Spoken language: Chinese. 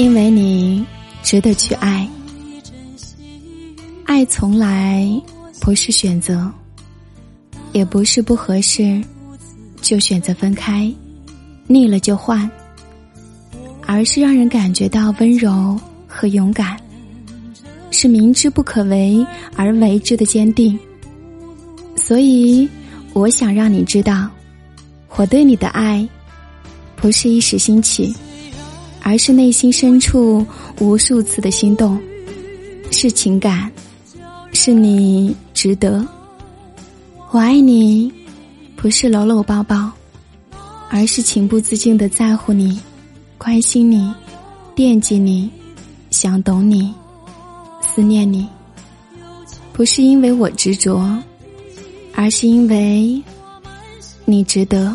因为你值得去爱。爱从来不是选择，也不是不合适就选择分开，腻了就换，而是让人感觉到温柔和勇敢，是明知不可为而为之的坚定。所以，我想让你知道，我对你的爱，不是一时兴起，而是内心深处无数次的心动，是情感，是你值得。我爱你，不是搂搂抱抱，而是情不自禁的在乎你，关心你，惦记你，想懂你，思念你。不是因为我执着。而是因为，你值得。